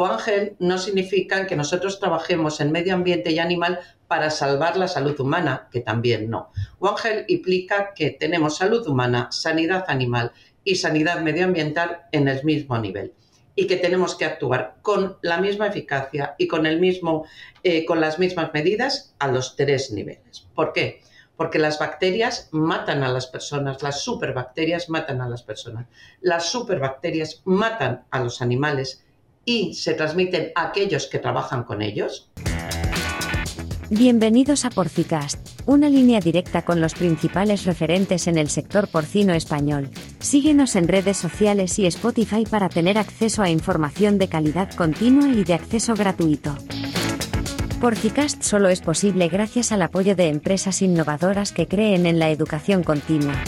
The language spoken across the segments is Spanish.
One Health no significa que nosotros trabajemos en medio ambiente y animal para salvar la salud humana, que también no. Health implica que tenemos salud humana, sanidad animal y sanidad medioambiental en el mismo nivel y que tenemos que actuar con la misma eficacia y con, el mismo, eh, con las mismas medidas a los tres niveles. ¿Por qué? Porque las bacterias matan a las personas, las superbacterias matan a las personas, las superbacterias matan a los animales y se transmiten a aquellos que trabajan con ellos. Bienvenidos a Porcicast, una línea directa con los principales referentes en el sector porcino español. Síguenos en redes sociales y Spotify para tener acceso a información de calidad continua y de acceso gratuito. Porcicast solo es posible gracias al apoyo de empresas innovadoras que creen en la educación continua.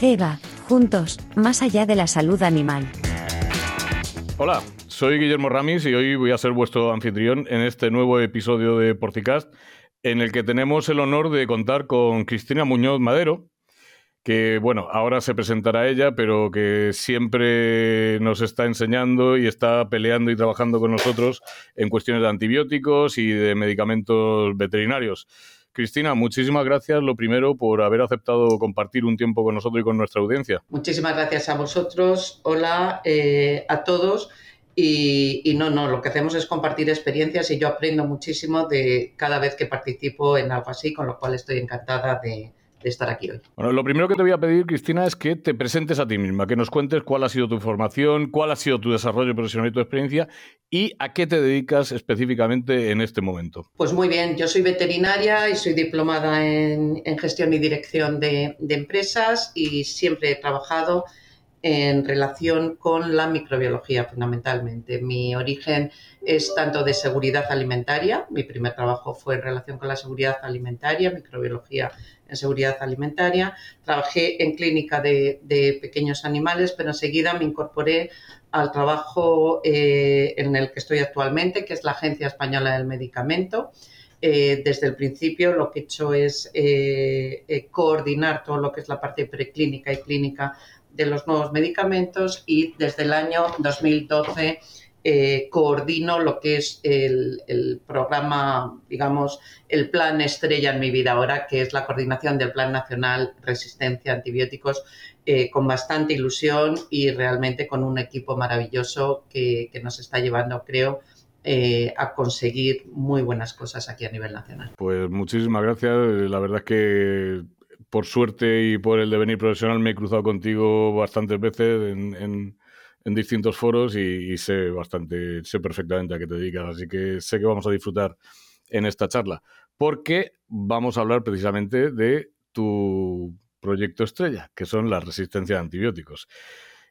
CEBA, juntos, más allá de la salud animal. Hola, soy Guillermo Ramis y hoy voy a ser vuestro anfitrión en este nuevo episodio de Porticast, en el que tenemos el honor de contar con Cristina Muñoz Madero, que bueno, ahora se presentará ella, pero que siempre nos está enseñando y está peleando y trabajando con nosotros en cuestiones de antibióticos y de medicamentos veterinarios. Cristina, muchísimas gracias, lo primero, por haber aceptado compartir un tiempo con nosotros y con nuestra audiencia. Muchísimas gracias a vosotros. Hola eh, a todos. Y, no, no, lo que hacemos es compartir experiencias y yo aprendo muchísimo de cada vez que participo en algo así, con lo cual estoy encantada de, estar aquí hoy. Bueno, lo primero que te voy a pedir, Cristina, es que te presentes a ti misma, que nos cuentes cuál ha sido tu formación, cuál ha sido tu desarrollo profesional y tu experiencia y a qué te dedicas específicamente en este momento. Pues muy bien, yo soy veterinaria y soy diplomada en, gestión y dirección de, de empresas y siempre he trabajado en relación con la microbiología fundamentalmente. Mi origen es tanto de seguridad alimentaria, mi primer trabajo fue en relación con la seguridad alimentaria, microbiología en seguridad alimentaria, trabajé en clínica de, pequeños animales, pero enseguida me incorporé al trabajo eh, en el que estoy actualmente, que es la Agencia Española del Medicamento. Eh, desde el principio lo que he hecho es eh, coordinar todo lo que es la parte preclínica y clínica de los nuevos medicamentos y desde el año 2012 eh, coordino lo que es el, programa, digamos, el plan estrella en mi vida ahora, que es la coordinación del Plan Nacional Resistencia a Antibióticos, eh, con bastante ilusión y realmente con un equipo maravilloso que, nos está llevando, creo, eh, a conseguir muy buenas cosas aquí a nivel nacional. Pues muchísimas gracias. La verdad que por suerte y por el devenir profesional me he cruzado contigo bastantes veces en, distintos foros y, sé bastante, sé perfectamente a qué te dedicas, así que sé que vamos a disfrutar en esta charla, porque vamos a hablar precisamente de tu proyecto estrella, que son la resistencia a antibióticos.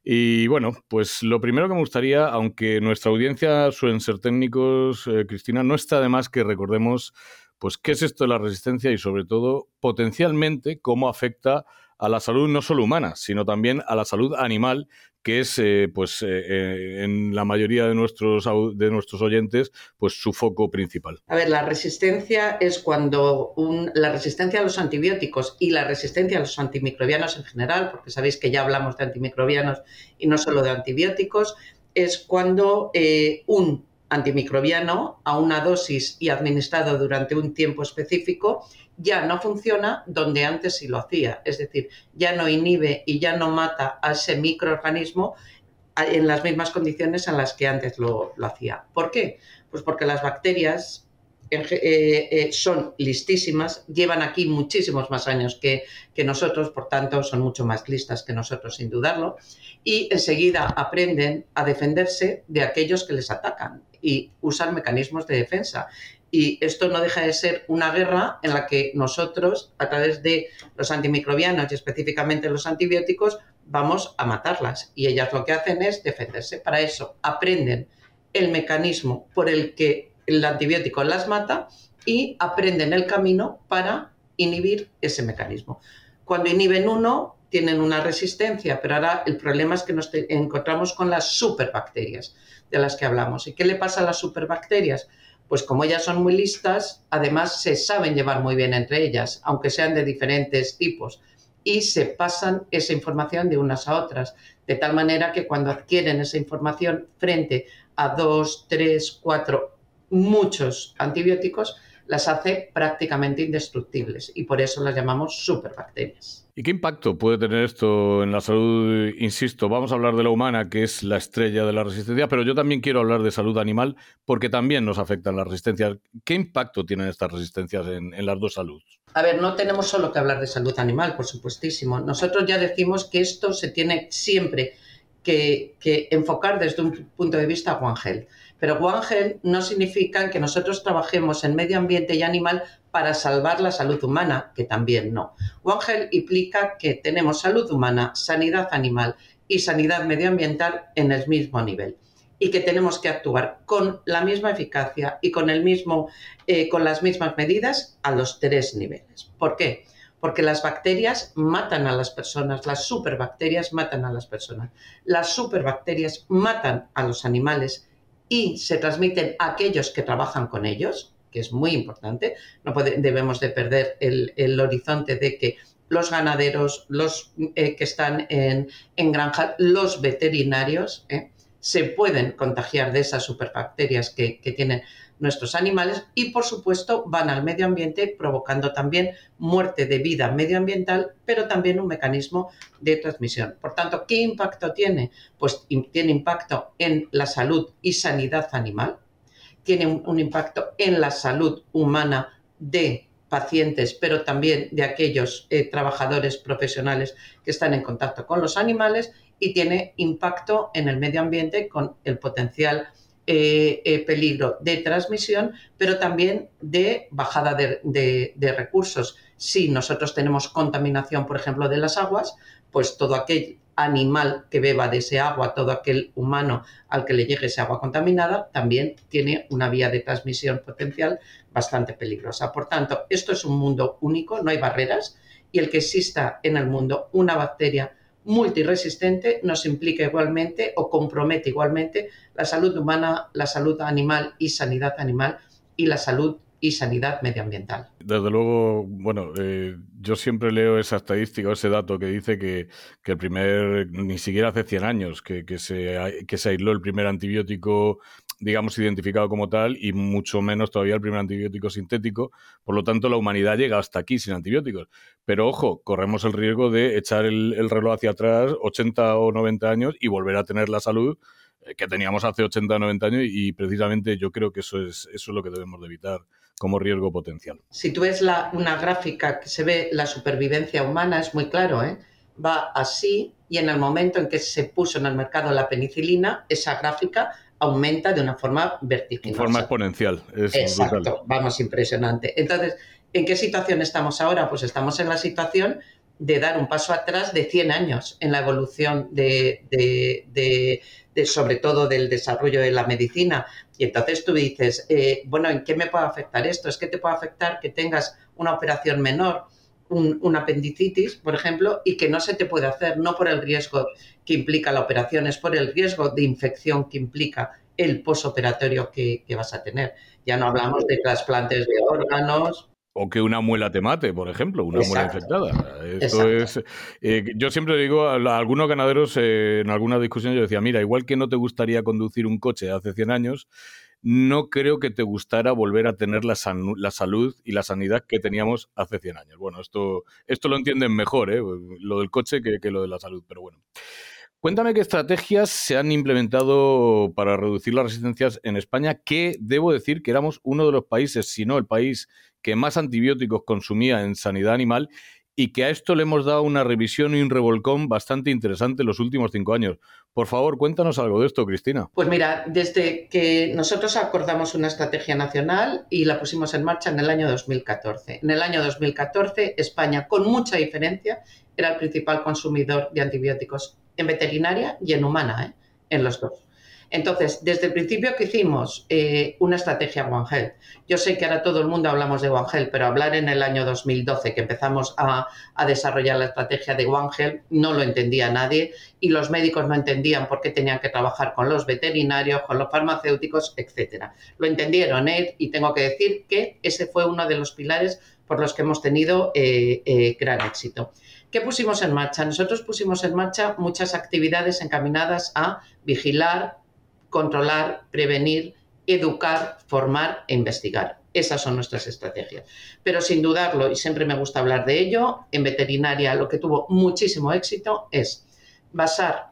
Y bueno, pues lo primero que me gustaría, aunque nuestra audiencia suelen ser técnicos, eh, Cristina, no está de más que recordemos pues qué es esto de la resistencia y sobre todo potencialmente cómo afecta a la salud no solo humana, sino también a la salud animal, que es, eh, pues, eh, eh, en la mayoría de nuestros, de nuestros oyentes, pues su foco principal. A ver, la resistencia es cuando la resistencia a los antibióticos y la resistencia a los antimicrobianos en general, porque sabéis que ya hablamos de antimicrobianos y no solo de antibióticos, es cuando un antimicrobiano a una dosis y administrado durante un tiempo específico ya no funciona donde antes sí lo hacía. Es decir, ya no inhibe y ya no mata a ese microorganismo en las mismas condiciones en las que antes lo, hacía. ¿Por qué? Pues porque las bacterias eh, eh, son listísimas, llevan aquí muchísimos más años que, nosotros, por tanto, son mucho más listas que nosotros, sin dudarlo, y enseguida aprenden a defenderse de aquellos que les atacan y usan mecanismos de defensa. Y esto no deja de ser una guerra en la que nosotros, a través de los antimicrobianos y específicamente los antibióticos, vamos a matarlas. Y ellas lo que hacen es defenderse. Para eso aprenden el mecanismo por el que el antibiótico las mata y aprenden el camino para inhibir ese mecanismo. Cuando inhiben uno, tienen una resistencia, pero ahora el problema es que nos encontramos con las superbacterias de las que hablamos. ¿Y qué le pasa a las superbacterias? Pues como ellas son muy listas, además se saben llevar muy bien entre ellas, aunque sean de diferentes tipos, y se pasan esa información de unas a otras, de tal manera que cuando adquieren esa información frente a dos, tres, cuatro, muchos antibióticos, las hace prácticamente indestructibles y por eso las llamamos superbacterias. ¿Y qué impacto puede tener esto en la salud? Insisto, vamos a hablar de la humana, que es la estrella de la resistencia, pero yo también quiero hablar de salud animal porque también nos afectan las resistencias. ¿Qué impacto tienen estas resistencias en, las dos saludes? A ver, no tenemos solo que hablar de salud animal, por supuestísimo. Nosotros ya decimos que esto se tiene siempre que, que enfocar desde un punto de vista One Health. Pero One no significa que nosotros trabajemos en medio ambiente y animal para salvar la salud humana, que también no. One implica que tenemos salud humana, sanidad animal y sanidad medioambiental en el mismo nivel y que tenemos que actuar con la misma eficacia y con, el mismo, eh, con las mismas medidas a los tres niveles. ¿Por qué? Porque las bacterias matan a las personas, las superbacterias matan a las personas, las superbacterias matan a los animales y se transmiten a aquellos que trabajan con ellos, que es muy importante. No debemos de perder el, horizonte de que los ganaderos, los eh, que están en, en granja, los veterinarios, eh, se pueden contagiar de esas superbacterias que, que tienen nuestros animales y, por supuesto, van al medio ambiente provocando también muerte de vida medioambiental, pero también un mecanismo de transmisión. Por tanto, ¿qué impacto tiene? Pues tiene impacto en la salud y sanidad animal, tiene un, impacto en la salud humana de pacientes, pero también de aquellos eh, trabajadores profesionales que están en contacto con los animales y tiene impacto en el medio ambiente con el potencial eh, eh, peligro de transmisión, pero también de bajada de, recursos. Si nosotros tenemos contaminación, por ejemplo, de las aguas, pues todo aquel animal que beba de ese agua, todo aquel humano al que le llegue ese agua contaminada, también tiene una vía de transmisión potencial bastante peligrosa. Por tanto, esto es un mundo único, no hay barreras, y el que exista en el mundo una bacteria multiresistente nos implica igualmente o compromete igualmente la salud humana, la salud animal y sanidad animal y la salud y sanidad medioambiental. Desde luego, bueno, eh, yo siempre leo esa estadística o ese dato que dice que, el primer, ni siquiera hace 100 años, que, que, se, que se aisló el primer antibiótico digamos, identificado como tal y mucho menos todavía el primer antibiótico sintético. Por lo tanto, la humanidad llega hasta aquí sin antibióticos. Pero ojo, corremos el riesgo de echar el, reloj hacia atrás 80 o 90 años y volver a tener la salud eh, que teníamos hace 80 o 90 años y precisamente yo creo que eso es, eso es lo que debemos de evitar como riesgo potencial. Si tú ves la, una gráfica que se ve la supervivencia humana, es muy claro, ¿eh? va así y en el momento en que se puso en el mercado la penicilina, esa gráfica aumenta de una forma vertiginosa. De forma exponencial. Es Exacto, vamos, impresionante. Entonces, ¿en qué situación estamos ahora? Pues estamos en la situación de dar un paso atrás de 100 años en la evolución de, sobre todo del desarrollo de la medicina. Y entonces tú dices, eh, bueno, ¿en qué me puede afectar esto? Es que te puede afectar que tengas una operación menor un, apendicitis, por ejemplo, y que no se te puede hacer, no por el riesgo que implica la operación, es por el riesgo de infección que implica el posoperatorio que, que vas a tener. Ya no hablamos de trasplantes de órganos, o que una muela te mate, por ejemplo, una muela infectada. Esto es, eh, yo siempre digo a, algunos ganaderos eh, en alguna discusión yo decía, mira, igual que no te gustaría conducir un coche hace 100 años, no creo que te gustara volver a tener la, la, salud y la sanidad que teníamos hace 100 años. Bueno, esto, esto lo entienden mejor, ¿eh? lo del coche, que, que lo de la salud, pero bueno. Cuéntame qué estrategias se han implementado para reducir las resistencias en España, que debo decir que éramos uno de los países, si no el país que más antibióticos consumía en sanidad animal y que a esto le hemos dado una revisión y un revolcón bastante interesante en los últimos cinco años. Por favor, cuéntanos algo de esto, Cristina. Pues mira, desde que nosotros acordamos una estrategia nacional y la pusimos en marcha en el año 2014. En el año 2014, España, con mucha diferencia, era el principal consumidor de antibióticos en veterinaria y en humana, ¿eh? en los dos. Entonces, desde el principio que hicimos eh, una estrategia One Health, yo sé que ahora todo el mundo hablamos de One Health, pero hablar en el año 2012 que empezamos a, desarrollar la estrategia de One Health no lo entendía nadie y los médicos no entendían por qué tenían que trabajar con los veterinarios, con los farmacéuticos, etcétera. Lo entendieron ¿eh? y tengo que decir que ese fue uno de los pilares por los que hemos tenido eh, gran éxito. ¿Qué pusimos en marcha? Nosotros pusimos en marcha muchas actividades encaminadas a vigilar, controlar, prevenir, educar, formar e investigar. Esas son nuestras estrategias. Pero sin dudarlo, y siempre me gusta hablar de ello, en veterinaria lo que tuvo muchísimo éxito es basar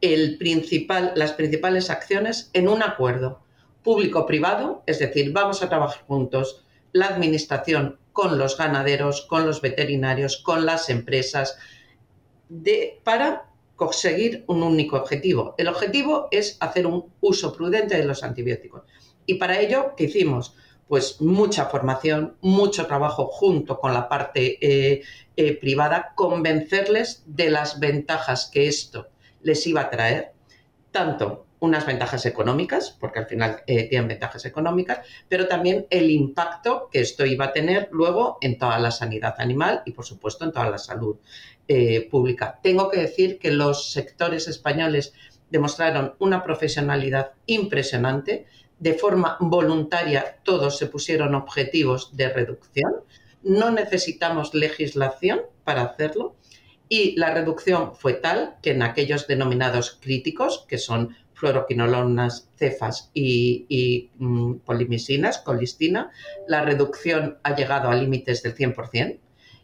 el principal, las principales acciones en un acuerdo público-privado, es decir, vamos a trabajar juntos la administración con los ganaderos, con los veterinarios, con las empresas, para conseguir un único objetivo. El objetivo es hacer un uso prudente de los antibióticos. Y para ello, ¿qué hicimos? Pues mucha formación, mucho trabajo junto con la parte eh, eh, privada, convencerles de las ventajas que esto les iba a traer, tanto unas ventajas económicas, porque al final eh, tienen ventajas económicas, pero también el impacto que esto iba a tener luego en toda la sanidad animal y, por supuesto, en toda la salud eh, pública. Tengo que decir que los sectores españoles demostraron una profesionalidad impresionante. De forma voluntaria, todos se pusieron objetivos de reducción. No necesitamos legislación para hacerlo y la reducción fue tal que en aquellos denominados críticos, que son fluoroquinolonas, cefas y, mm, polimisinas, colistina, la reducción ha llegado a límites del 100%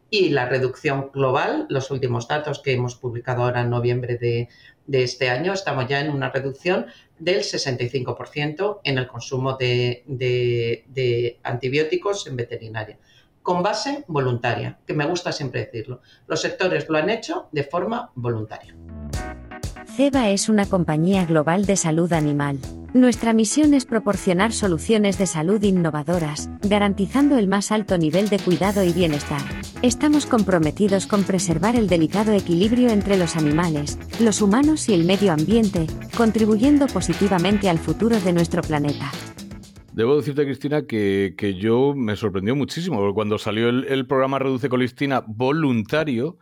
y la reducción global, los últimos datos que hemos publicado ahora en noviembre de, este año, estamos ya en una reducción del 65% en el consumo de antibióticos en veterinaria con base voluntaria, que me gusta siempre decirlo. Los sectores lo han hecho de forma voluntaria. CEBA es una compañía global de salud animal. Nuestra misión es proporcionar soluciones de salud innovadoras, garantizando el más alto nivel de cuidado y bienestar. Estamos comprometidos con preservar el delicado equilibrio entre los animales, los humanos y el medio ambiente, contribuyendo positivamente al futuro de nuestro planeta. Debo decirte, Cristina, que, yo me sorprendió muchísimo. Cuando salió el, programa Reduce Colistina voluntario,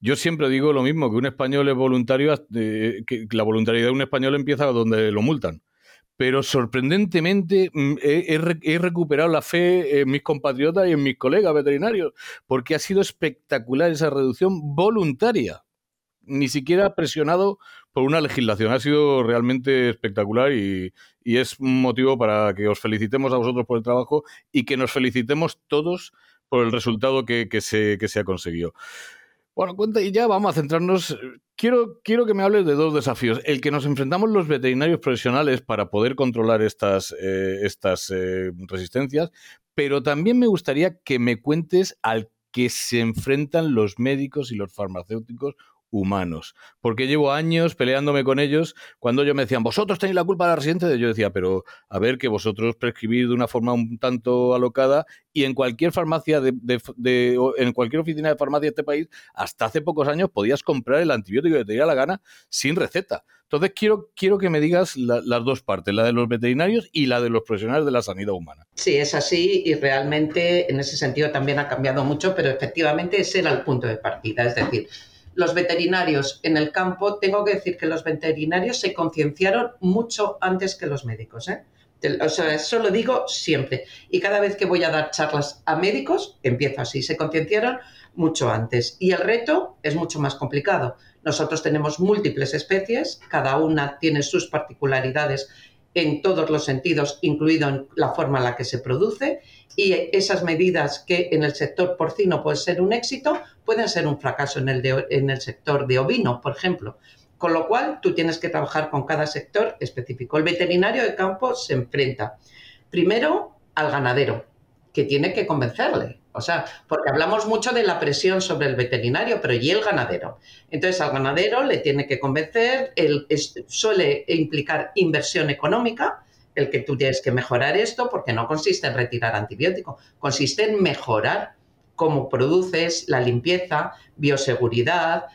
yo siempre digo lo mismo, que un español es voluntario, eh, que la voluntariedad de un español empieza donde lo multan. Pero sorprendentemente mm, he, recuperado la fe en mis compatriotas y en mis colegas veterinarios, porque ha sido espectacular esa reducción voluntaria ni siquiera presionado por una legislación. Ha sido realmente espectacular y, es un motivo para que os felicitemos a vosotros por el trabajo y que nos felicitemos todos por el resultado que, se, que se ha conseguido. Bueno, cuenta y ya vamos a centrarnos. Quiero, quiero que me hables de dos desafíos. El que nos enfrentamos los veterinarios profesionales para poder controlar estas, eh, estas eh, resistencias, pero también me gustaría que me cuentes al que se enfrentan los médicos y los farmacéuticos humanos. Porque llevo años peleándome con ellos cuando ellos me decían, vosotros tenéis la culpa de la residente. Yo decía, pero a ver, que vosotros prescribís de una forma un tanto alocada y en cualquier farmacia, de, en cualquier oficina de farmacia de este país, hasta hace pocos años podías comprar el antibiótico que te diera la gana sin receta. Entonces quiero, quiero que me digas las dos partes, la de los veterinarios y la de los profesionales de la sanidad humana. Sí, es así y realmente en ese sentido también ha cambiado mucho, pero efectivamente ese era el punto de partida. Es decir, los veterinarios en el campo, tengo que decir que los veterinarios se concienciaron mucho antes que los médicos. ¿eh? O sea, eso lo digo siempre. Y cada vez que voy a dar charlas a médicos, empiezo así. Se concienciaron mucho antes. Y el reto es mucho más complicado. Nosotros tenemos múltiples especies, cada una tiene sus particularidades en todos los sentidos, incluido en la forma en la que se produce, y esas medidas que en el sector porcino pueden ser un éxito, pueden ser un fracaso en el, en el sector de ovino, por ejemplo. Con lo cual, tú tienes que trabajar con cada sector específico. El veterinario de campo se enfrenta primero al ganadero, que tiene que convencerle. O sea, porque hablamos mucho de la presión sobre el veterinario, pero ¿y el ganadero? Entonces, al ganadero le tiene que convencer, el, suele implicar inversión económica, el que tú tienes que mejorar esto, porque no consiste en retirar antibiótico, consiste en mejorar cómo produces la limpieza, bioseguridad,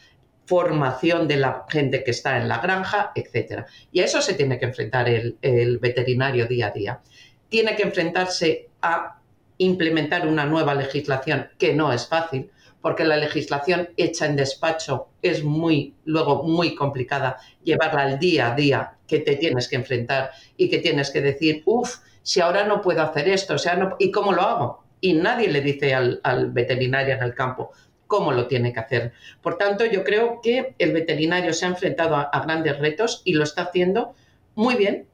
formación de la gente que está en la granja, etc. Y a eso se tiene que enfrentar el veterinario día a día. Tiene que enfrentarse a implementar una nueva legislación que no es fácil, porque la legislación hecha en despacho es muy, luego muy complicada llevarla al día a día que te tienes que enfrentar y que tienes que decir, uff, si ahora no puedo hacer esto, o sea, no, ¿y cómo lo hago? Y nadie le dice al, veterinario en el campo cómo lo tiene que hacer. Por tanto, yo creo que el veterinario se ha enfrentado a, grandes retos y lo está haciendo muy bien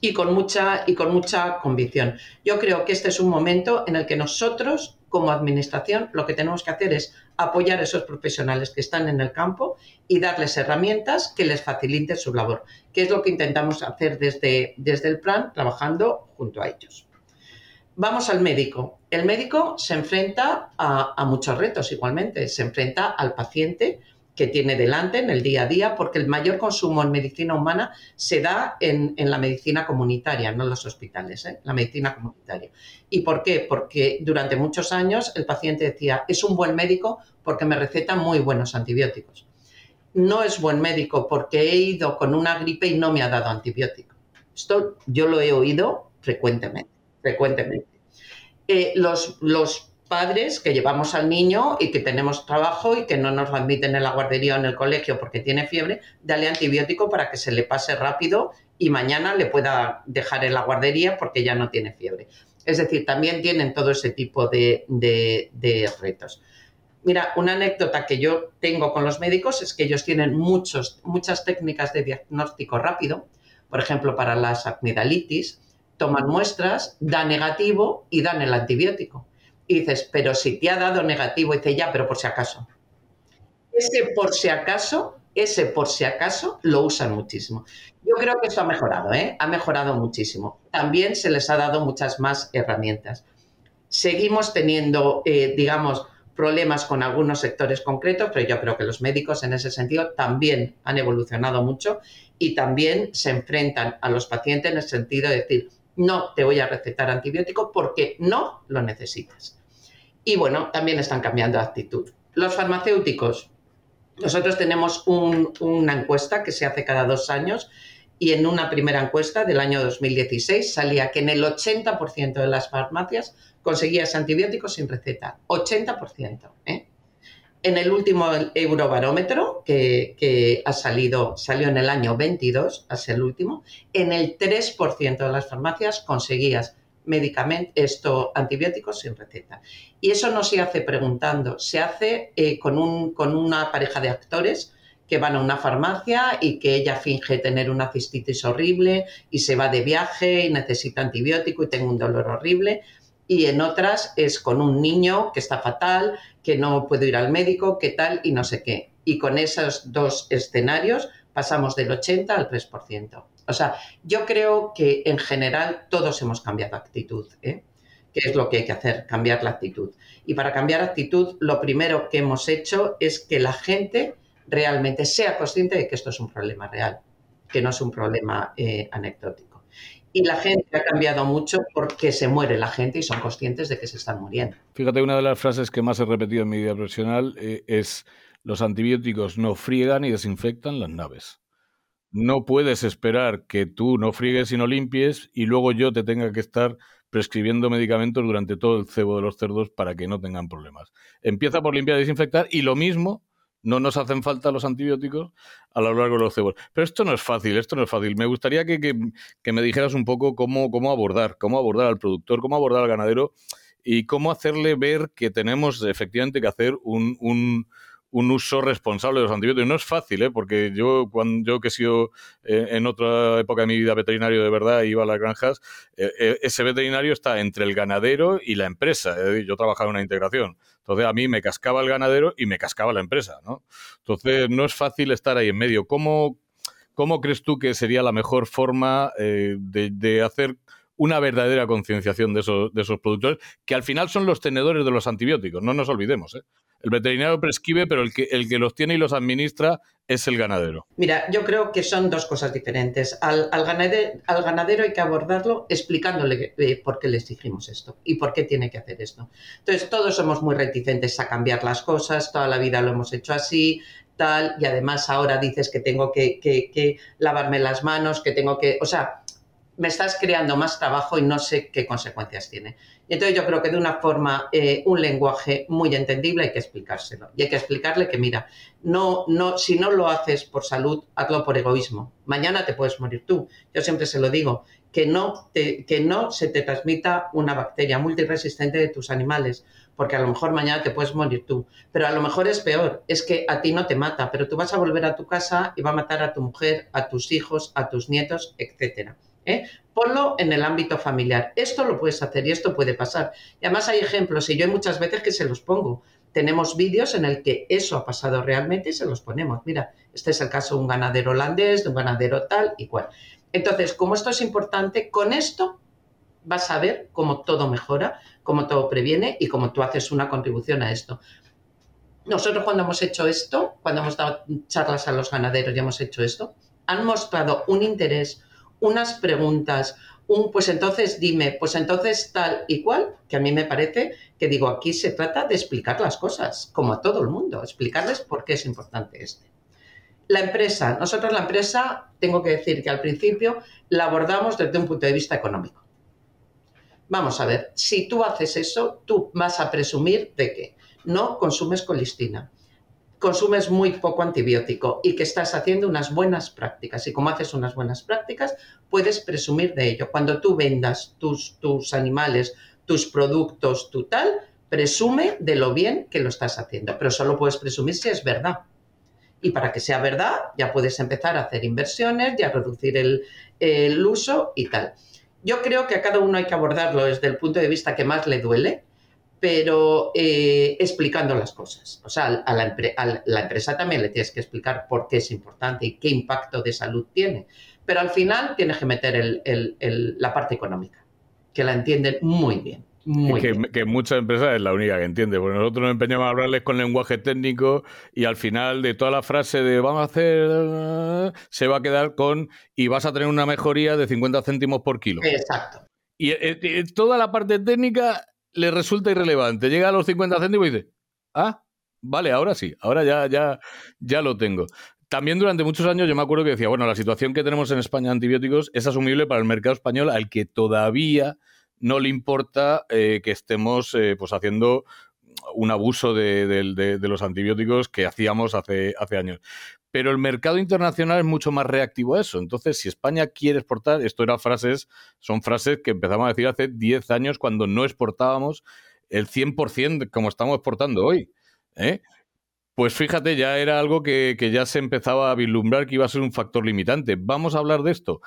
y con mucha, y con mucha convicción. Yo creo que este es un momento en el que nosotros, como administración, lo que tenemos que hacer es apoyar a esos profesionales que están en el campo y darles herramientas que les faciliten su labor, que es lo que intentamos hacer desde, desde el plan, trabajando junto a ellos. Vamos al médico. El médico se enfrenta a, a muchos retos igualmente, se enfrenta al paciente, que tiene delante en el día a día, porque el mayor consumo en medicina humana se da en, la medicina comunitaria, no en los hospitales, ¿eh? la medicina comunitaria. ¿Y por qué? Porque durante muchos años el paciente decía, es un buen médico porque me receta muy buenos antibióticos. No es buen médico porque he ido con una gripe y no me ha dado antibiótico. Esto yo lo he oído frecuentemente, frecuentemente. Eh, los, los padres que llevamos al niño y que tenemos trabajo y que no nos lo admiten en la guardería o en el colegio porque tiene fiebre, dale antibiótico para que se le pase rápido y mañana le pueda dejar en la guardería porque ya no tiene fiebre. Es decir, también tienen todo ese tipo de, retos. Mira, una anécdota que yo tengo con los médicos es que ellos tienen muchos, muchas técnicas de diagnóstico rápido. Por ejemplo, para las amigdalitis, toman muestras, da negativo y dan el antibiótico y dices, pero si te ha dado negativo, y dice, ya, pero por si acaso. Ese por si acaso, ese por si acaso lo usan muchísimo. Yo creo que esto ha mejorado, ¿eh? ha mejorado muchísimo. También se les ha dado muchas más herramientas. Seguimos teniendo, eh, digamos, problemas con algunos sectores concretos, pero yo creo que los médicos en ese sentido también han evolucionado mucho y también se enfrentan a los pacientes en el sentido de decir, no te voy a recetar antibiótico porque no lo necesitas. Y bueno, también están cambiando de actitud. Los farmacéuticos, nosotros tenemos una encuesta que se hace cada dos años y en una primera encuesta del año 2016 salía que en el 80% de las farmacias conseguías antibióticos sin receta. 80%. ¿eh? En el último eurobarómetro que, ha salido, salió en el año 22, hacia el último, en el 3% de las farmacias conseguías medicamentos, esto, antibióticos sin receta. Y eso no se hace preguntando, se hace eh, con, un, con una pareja de actores que van a una farmacia y que ella finge tener una cistitis horrible y se va de viaje y necesita antibiótico y tengo un dolor horrible. Y en otras es con un niño que está fatal, que no puedo ir al médico, qué tal y no sé qué. Y con esos dos escenarios pasamos del 80 al 3%. O sea, yo creo que en general todos hemos cambiado actitud, ¿eh? que es lo que hay que hacer, cambiar la actitud. Y para cambiar actitud, lo primero que hemos hecho es que la gente realmente sea consciente de que esto es un problema real, que no es un problema eh, anecdótico. Y la gente ha cambiado mucho porque se muere la gente y son conscientes de que se están muriendo. Fíjate, una de las frases que más he repetido en mi vida profesional eh, es los antibióticos no friegan y desinfectan las naves. No puedes esperar que tú no friegues y no limpies y luego yo te tenga que estar prescribiendo medicamentos durante todo el cebo de los cerdos para que no tengan problemas. Empieza por limpiar y desinfectar y lo mismo, no nos hacen falta los antibióticos a lo largo de los cebos. Pero esto no es fácil, esto no es fácil. Me gustaría que, que, me dijeras un poco cómo, cómo abordar, cómo abordar al productor, cómo abordar al ganadero y cómo hacerle ver que tenemos efectivamente que hacer un, un un uso responsable de los antibióticos. No es fácil, ¿eh? porque yo, cuando yo que he sido eh, en otra época de mi vida veterinario de verdad, iba a las granjas, eh, eh, ese veterinario está entre el ganadero y la empresa. yo trabajaba en una integración. Entonces a mí me cascaba el ganadero y me cascaba la empresa. ¿no? Entonces no es fácil estar ahí en medio. ¿Cómo, cómo crees tú que sería la mejor forma de, de hacer una verdadera concienciación de esos, de esos productores, que al final son los tenedores de los antibióticos, no nos olvidemos. ¿eh? El veterinario prescribe, pero el que, el que los tiene y los administra es el ganadero. Mira, yo creo que son dos cosas diferentes. Al, ganadero, hay que abordarlo explicándole eh, por qué le exigimos esto y por qué tiene que hacer esto. Entonces, todos somos muy reticentes a cambiar las cosas, toda la vida lo hemos hecho así, tal, y además ahora dices que tengo que, que, que lavarme las manos, que tengo que... O sea, me estás creando más trabajo y no sé qué consecuencias tiene. Entonces yo creo que de una forma, eh, un lenguaje muy entendible hay que explicárselo. Y hay que explicarle que, mira, no, no, si no lo haces por salud, hazlo por egoísmo. Mañana te puedes morir tú. Yo siempre se lo digo, que no, que no se te transmita una bacteria multiresistente de tus animales, porque a lo mejor mañana te puedes morir tú, pero a lo mejor es peor, es que a ti no te mata, pero tú vas a volver a tu casa y va a matar a tu mujer, a tus hijos, a tus nietos, etcétera. ¿eh? Ponlo en el ámbito familiar. Esto lo puedes hacer y esto puede pasar. Y además hay ejemplos y yo hay muchas veces que se los pongo. Tenemos vídeos en el que eso ha pasado realmente y se los ponemos. Mira, este es el caso de un ganadero holandés, de un ganadero tal y cual. Entonces, como esto es importante, con esto vas a ver cómo todo mejora, cómo todo previene y cómo tú haces una contribución a esto. Nosotros cuando hemos hecho esto, cuando hemos dado charlas a los ganaderos y hemos hecho esto, han mostrado un interés, unas preguntas, un pues entonces dime, pues entonces tal y cual, que a mí me parece que digo, aquí se trata de explicar las cosas, como a todo el mundo, explicarles por qué es importante este. La empresa, nosotros la empresa, tengo que decir que al principio la abordamos desde un punto de vista económico. Vamos a ver, si tú haces eso, tú vas a presumir de que no consumes colistina, consumes muy poco antibiótico y que estás haciendo unas buenas prácticas. Y como haces unas buenas prácticas, puedes presumir de ello. Cuando tú vendas tus, tus animales, tus productos, tu tal, presume de lo bien que lo estás haciendo. Pero solo puedes presumir si es verdad. Y para que sea verdad, ya puedes empezar a hacer inversiones, ya reducir el, el uso y tal. Yo creo que a cada uno hay que abordarlo desde el punto de vista que más le duele, pero eh, explicando las cosas. O sea, a la, empresa también le tienes que explicar por qué es importante y qué impacto de salud tiene. Pero al final tienes que meter la parte económica, que la entienden muy bien. Muy que, que, muchas empresas es la única que entiende, porque nosotros nos empeñamos a hablarles con lenguaje técnico y al final de toda la frase de vamos a hacer, se va a quedar con y vas a tener una mejoría de 50 céntimos por kilo. Exacto. Y, eh, eh, toda la parte técnica le resulta irrelevante. Llega a los 50 céntimos y dice, ah, vale, ahora sí, ahora ya, ya, ya lo tengo. También durante muchos años yo me acuerdo que decía, bueno, la situación que tenemos en España de antibióticos es asumible para el mercado español al que todavía no le importa eh, que estemos eh, pues haciendo un abuso de, los antibióticos que hacíamos hace años pero el mercado internacional es mucho más reactivo a eso. Entonces, si España quiere exportar, esto eran frases, son frases que empezamos a decir hace 10 años cuando no exportábamos el 100% como estamos exportando hoy. ¿eh? Pues fíjate, ya era algo que, que, ya se empezaba a vislumbrar que iba a ser un factor limitante. Vamos a hablar de esto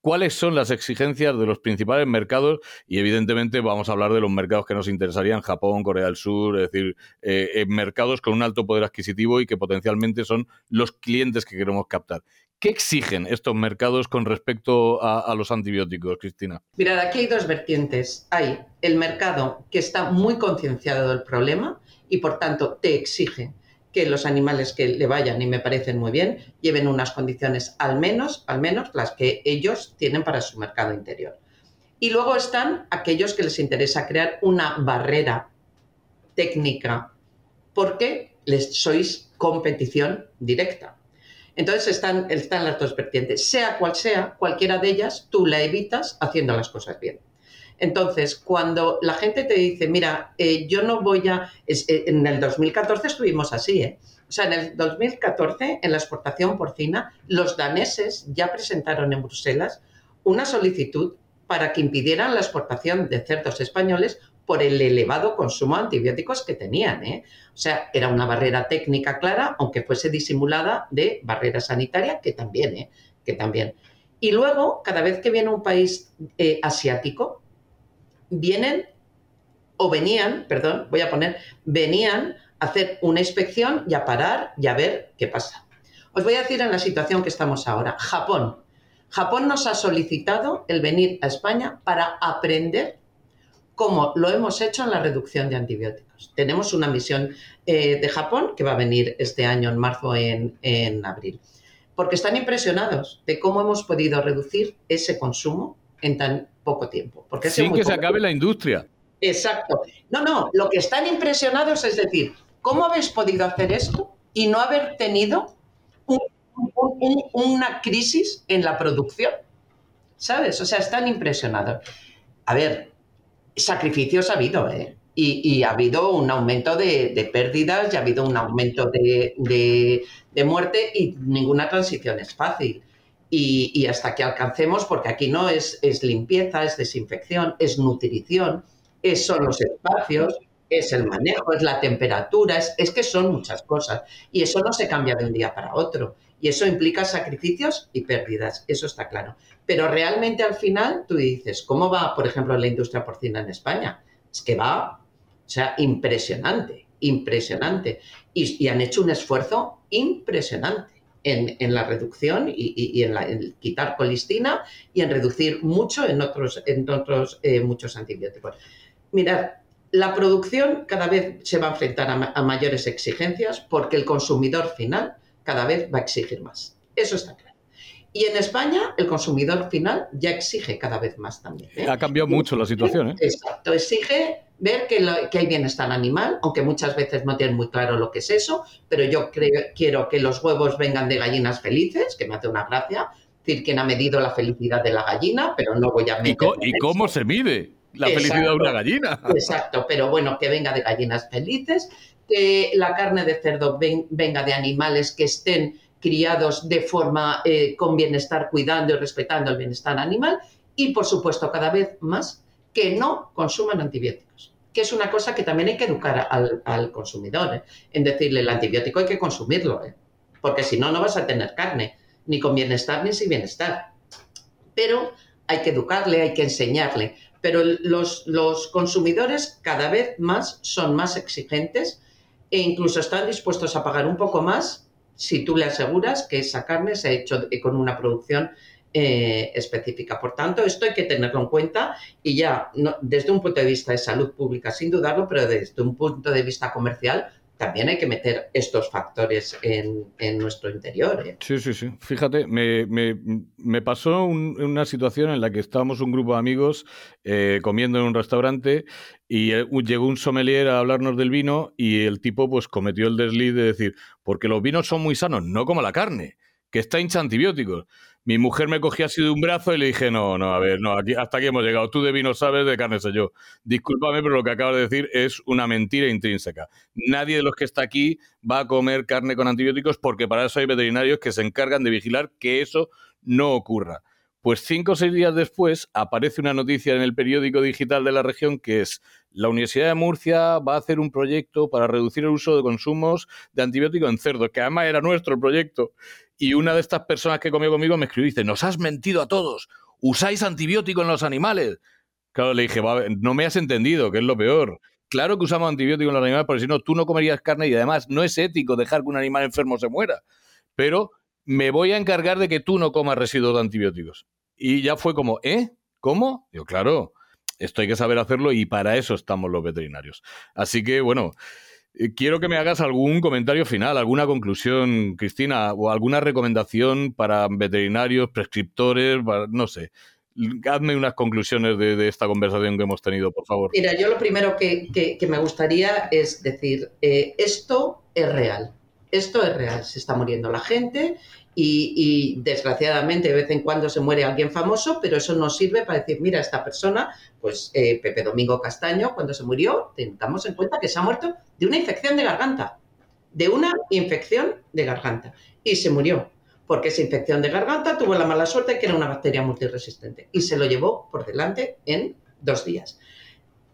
cuáles son las exigencias de los principales mercados y evidentemente vamos a hablar de los mercados que nos interesarían, Japón, Corea del Sur, es decir, eh, mercados con un alto poder adquisitivo y que potencialmente son los clientes que queremos captar. ¿Qué exigen estos mercados con respecto a, a los antibióticos, Cristina? Mira, aquí hay dos vertientes. Hay el mercado que está muy concienciado del problema y por tanto te exige que los animales que le vayan, y me parecen muy bien, lleven unas condiciones al menos, al menos las que ellos tienen para su mercado interior. Y luego están aquellos que les interesa crear una barrera técnica porque les sois competición directa. Entonces están, están las dos vertientes. Sea cual sea, cualquiera de ellas, tú la evitas haciendo las cosas bien. Entonces, cuando la gente te dice, mira, eh, yo no voy a... Eh, en el 2014 estuvimos así, ¿eh? O sea, en el 2014, en la exportación porcina, los daneses ya presentaron en Bruselas una solicitud para que impidieran la exportación de cerdos españoles por el elevado consumo de antibióticos que tenían. ¿eh? O sea, era una barrera técnica clara, aunque fuese disimulada de barrera sanitaria, que también, ¿eh? que también. Y luego, cada vez que viene un país asiático, vienen o venían, perdón, voy a poner, venían a hacer una inspección y a parar y a ver qué pasa. Os voy a decir en la situación que estamos ahora. Japón. Japón nos ha solicitado el venir a España para aprender cómo lo hemos hecho en la reducción de antibióticos. Tenemos una misión eh, de Japón que va a venir este año en marzo, en, en abril, porque están impresionados de cómo hemos podido reducir ese consumo en tan poco tiempo. Porque Sin que se acabe la industria. Exacto. No, no, lo que están impresionados es decir, ¿cómo habéis podido hacer esto y no haber tenido una crisis en la producción? ¿Sabes? O sea, están impresionados. A ver, sacrificios ha habido, ¿eh? Y, ha habido un aumento de, pérdidas y ha habido un aumento de, de muerte y ninguna transición es fácil. Y, hasta que alcancemos, porque aquí no es, es limpieza, es desinfección, es nutrición, es, son los espacios, es el manejo, es la temperatura, es, que son muchas cosas. Y eso no se cambia de un día para otro. Y eso implica sacrificios y pérdidas, eso está claro. Pero realmente al final tú dices, ¿cómo va, por ejemplo, la industria porcina en España? Es que va, o sea, impresionante, impresionante. Y, y han hecho un esfuerzo impresionante en, la reducción y, en, la, quitar colistina y en reducir mucho en otros, en otros eh, muchos antibióticos. Mirad, la producción cada vez se va a enfrentar a, mayores exigencias porque el consumidor final cada vez va a exigir más. Eso está claro. Y en España el consumidor final ya exige cada vez más también. ¿eh? Ha cambiado mucho la situación. ¿eh? Exacto, exige ver que, que, hay bienestar animal, aunque muchas veces no tienen muy claro lo que es eso, pero yo creo, quiero que los huevos vengan de gallinas felices, que me hace una gracia, decir quién ha medido la felicidad de la gallina, pero no voy a meter ¿Y, cómo se mide la felicidad de una gallina? Exacto, pero bueno, que venga de gallinas felices, que la carne de cerdo venga de animales que estén criados de forma eh, con bienestar, cuidando y respetando el bienestar animal, y por supuesto cada vez más que no consuman antibióticos, que es una cosa que también hay que educar al, consumidor, ¿eh? en decirle el antibiótico hay que consumirlo, ¿eh? porque si no, no vas a tener carne, ni con bienestar ni sin bienestar. Pero hay que educarle, hay que enseñarle. Pero los, los consumidores cada vez más son más exigentes e incluso están dispuestos a pagar un poco más si tú le aseguras que esa carne se ha hecho con una producción eh, específica. Por tanto, esto hay que tenerlo en cuenta y ya desde un punto de vista de salud pública, sin dudarlo, pero desde un punto de vista comercial, también hay que meter estos factores en, nuestro interior. ¿eh? Sí, sí, sí. Fíjate, me, pasó una situación en la que estábamos un grupo de amigos eh, comiendo en un restaurante y llegó un sommelier a hablarnos del vino y el tipo pues cometió el desliz de decir, porque los vinos son muy sanos, no como la carne, que está hincha antibióticos. Mi mujer me cogía así de un brazo y le dije, no, no, a ver, no, aquí, hasta aquí hemos llegado. Tú de vino sabes, de carne sé yo. Discúlpame, pero lo que acabas de decir es una mentira intrínseca. Nadie de los que está aquí va a comer carne con antibióticos porque para eso hay veterinarios que se encargan de vigilar que eso no ocurra. Pues cinco o seis días después aparece una noticia en el periódico digital de la región que es la Universidad de Murcia va a hacer un proyecto para reducir el uso de consumos de antibióticos en cerdos, que además era nuestro proyecto. Y una de estas personas que comió conmigo me escribió dice, nos has mentido a todos, usáis antibióticos en los animales. Claro, le dije, no me has entendido, que es lo peor. Claro que usamos antibióticos en los animales, porque si no, tú no comerías carne y además no es ético dejar que un animal enfermo se muera. Pero me voy a encargar de que tú no comas residuos de antibióticos. Y ya fue como, ¿eh? ¿Cómo? Digo, claro, esto hay que saber hacerlo y para eso estamos los veterinarios. Así que, bueno, quiero que me hagas algún comentario final, alguna conclusión, Cristina, o alguna recomendación para veterinarios, prescriptores, no sé. Hazme unas conclusiones de, esta conversación que hemos tenido, por favor. Mira, yo lo primero que, me gustaría es decir, eh, esto es real esto es real, se está muriendo la gente y, desgraciadamente de vez en cuando se muere alguien famoso, pero eso no sirve para decir, mira, esta persona, pues eh, Pepe Domingo Castaño, cuando se murió, tengamos en cuenta que se ha muerto de una infección de garganta, de una infección de garganta, y se murió, porque esa infección de garganta tuvo la mala suerte que era una bacteria multiresistente, y se lo llevó por delante en dos días.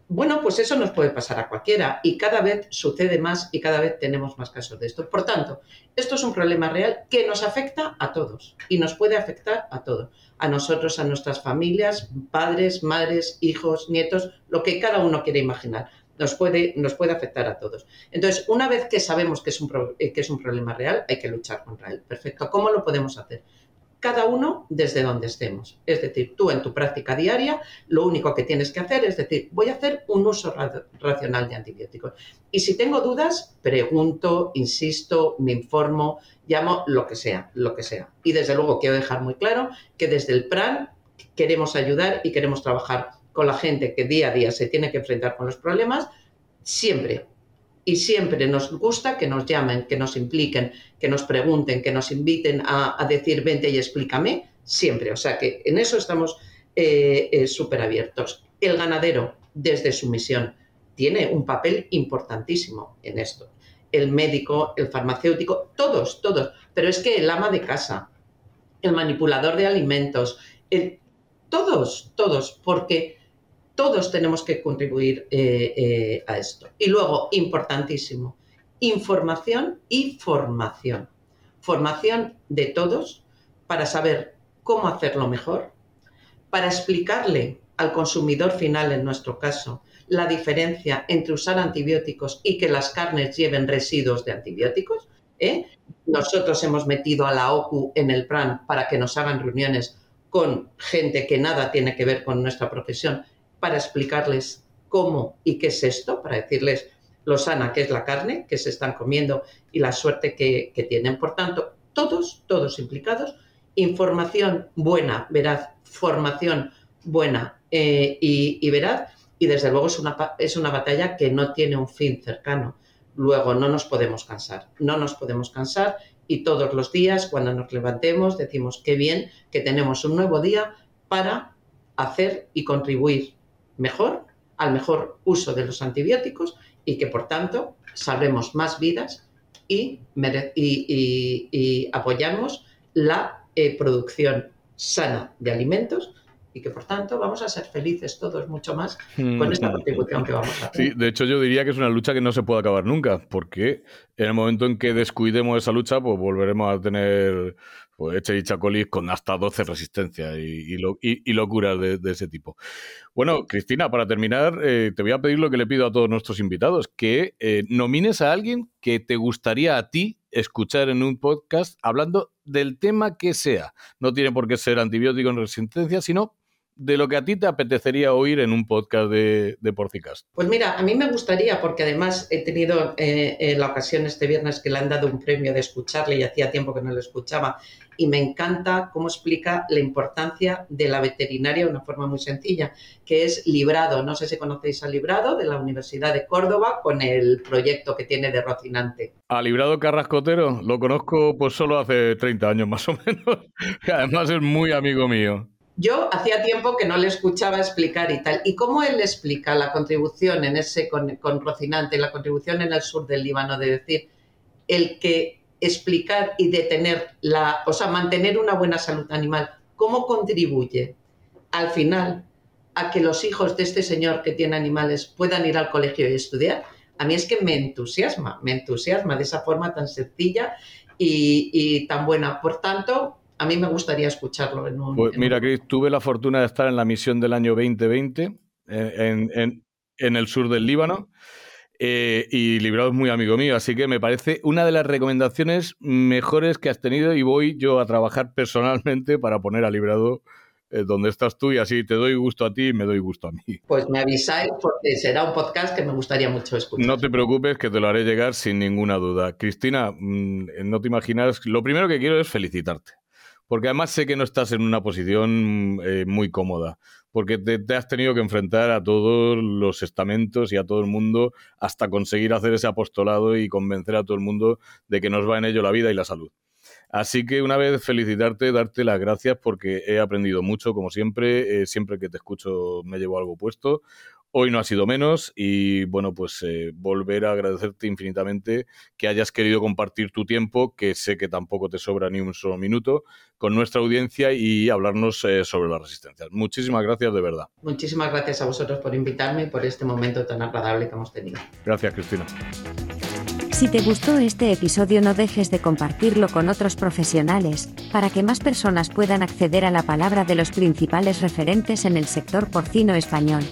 Bueno, pues eso nos puede pasar a cualquiera y cada vez sucede más y cada vez tenemos más casos de esto. Por tanto, esto es un problema real que nos afecta a todos y nos puede afectar a todos, a nosotros, a nuestras familias, padres, madres, hijos, nietos, lo que cada uno quiere imaginar. Nos puede, nos puede afectar a todos. Entonces, una vez que sabemos que es, un que es un problema real, hay que luchar contra él. Perfecto. ¿Cómo lo podemos hacer? Cada uno desde donde estemos. Es decir, tú en tu práctica diaria lo único que tienes que hacer es decir, voy a hacer un uso racional de antibióticos. Y si tengo dudas, pregunto, insisto, me informo, llamo lo que sea, lo que sea. Y desde luego quiero dejar muy claro que desde el PRAN queremos ayudar y queremos trabajar con la gente que día a día se tiene que enfrentar con los problemas, siempre y siempre nos gusta que nos llamen, que nos impliquen, que nos pregunten, que nos inviten a, decir vente y explícame, siempre. O sea que en eso estamos eh, eh, súper abiertos. El ganadero, desde su misión, tiene un papel importantísimo en esto. El médico, el farmacéutico, todos, todos. Pero es que el ama de casa, el manipulador de alimentos, todos, todos, porque todos tenemos que contribuir eh, eh, a esto. Y luego, importantísimo, información y formación. Formación de todos para saber cómo hacerlo mejor, para explicarle al consumidor final, en nuestro caso, la diferencia entre usar antibióticos y que las carnes lleven residuos de antibióticos. ¿eh? Nosotros hemos metido a la OCU en el PRAN para que nos hagan reuniones con gente que nada tiene que ver con nuestra profesión para explicarles cómo y qué es esto, para decirles lo sana que es la carne que se están comiendo y la suerte que, tienen. Por tanto, todos, todos implicados, información buena, veraz, formación buena eh, y, y veraz, y desde luego es una, es una batalla que no tiene un fin cercano. Luego no nos podemos cansar, no nos podemos cansar y todos los días cuando nos levantemos decimos qué bien que tenemos un nuevo día para hacer y contribuir mejor al mejor uso de los antibióticos y que por tanto salvemos más vidas y, y, apoyamos la eh, producción sana de alimentos y que por tanto vamos a ser felices todos mucho más con esta mm. contribución que vamos a hacer. Sí, de hecho yo diría que es una lucha que no se puede acabar nunca, porque en el momento en que descuidemos esa lucha, pues volveremos a tener pues, Eche y Chacolis con hasta 12 resistencias y, y, locuras de, ese tipo. Bueno, Cristina, para terminar, eh, te voy a pedir lo que le pido a todos nuestros invitados, que eh, nomines a alguien que te gustaría a ti escuchar en un podcast hablando del tema que sea. No tiene por qué ser antibiótico en resistencia, sino de lo que a ti te apetecería oír en un podcast de, de Porcicast? Pues mira, a mí me gustaría, porque además he tenido eh, la ocasión este viernes que le han dado un premio de escucharle y hacía tiempo que no lo escuchaba, y me encanta cómo explica la importancia de la veterinaria de una forma muy sencilla, que es Librado. No sé si conocéis a Librado de la Universidad de Córdoba con el proyecto que tiene de Rocinante. A Librado Carrascotero lo conozco pues solo hace 30 años más o menos, que además es muy amigo mío. Yo hacía tiempo que no le escuchaba explicar y tal. ¿Y cómo él explica la contribución en ese con, Rocinante, la contribución en el sur del Líbano, de decir, el que explicar y detener la, o sea, mantener una buena salud animal, cómo contribuye al final a que los hijos de este señor que tiene animales puedan ir al colegio y estudiar? A mí es que me entusiasma, me entusiasma de esa forma tan sencilla y, y tan buena. Por tanto, a mí me gustaría escucharlo en un... Pues mira, Chris, tuve la fortuna de estar en la misión del año 2020 eh, en, el sur del Líbano. Eh, y Librado es muy amigo mío, así que me parece una de las recomendaciones mejores que has tenido y voy yo a trabajar personalmente para poner a Librado eh, donde estás tú y así te doy gusto a ti y me doy gusto a mí. Pues me avisáis porque será un podcast que me gustaría mucho escuchar. No te preocupes que te lo haré llegar sin ninguna duda. Cristina, mm, no te imaginas, lo primero que quiero es felicitarte porque además sé que no estás en una posición eh, muy cómoda, porque te, has tenido que enfrentar a todos los estamentos y a todo el mundo hasta conseguir hacer ese apostolado y convencer a todo el mundo de que nos va en ello la vida y la salud. Así que una vez felicitarte, darte las gracias porque he aprendido mucho, como siempre. Eh, siempre que te escucho me llevo algo puesto. Hoy no ha sido menos y bueno, pues eh, volver a agradecerte infinitamente que hayas querido compartir tu tiempo, que sé que tampoco te sobra ni un solo minuto, con nuestra audiencia y hablarnos eh, sobre las resistencias. Muchísimas gracias de verdad. Muchísimas gracias a vosotros por invitarme y por este momento tan agradable que hemos tenido. Gracias, Cristina. Si te gustó este episodio no dejes de compartirlo con otros profesionales, para que más personas puedan acceder a la palabra de los principales referentes en el sector porcino español.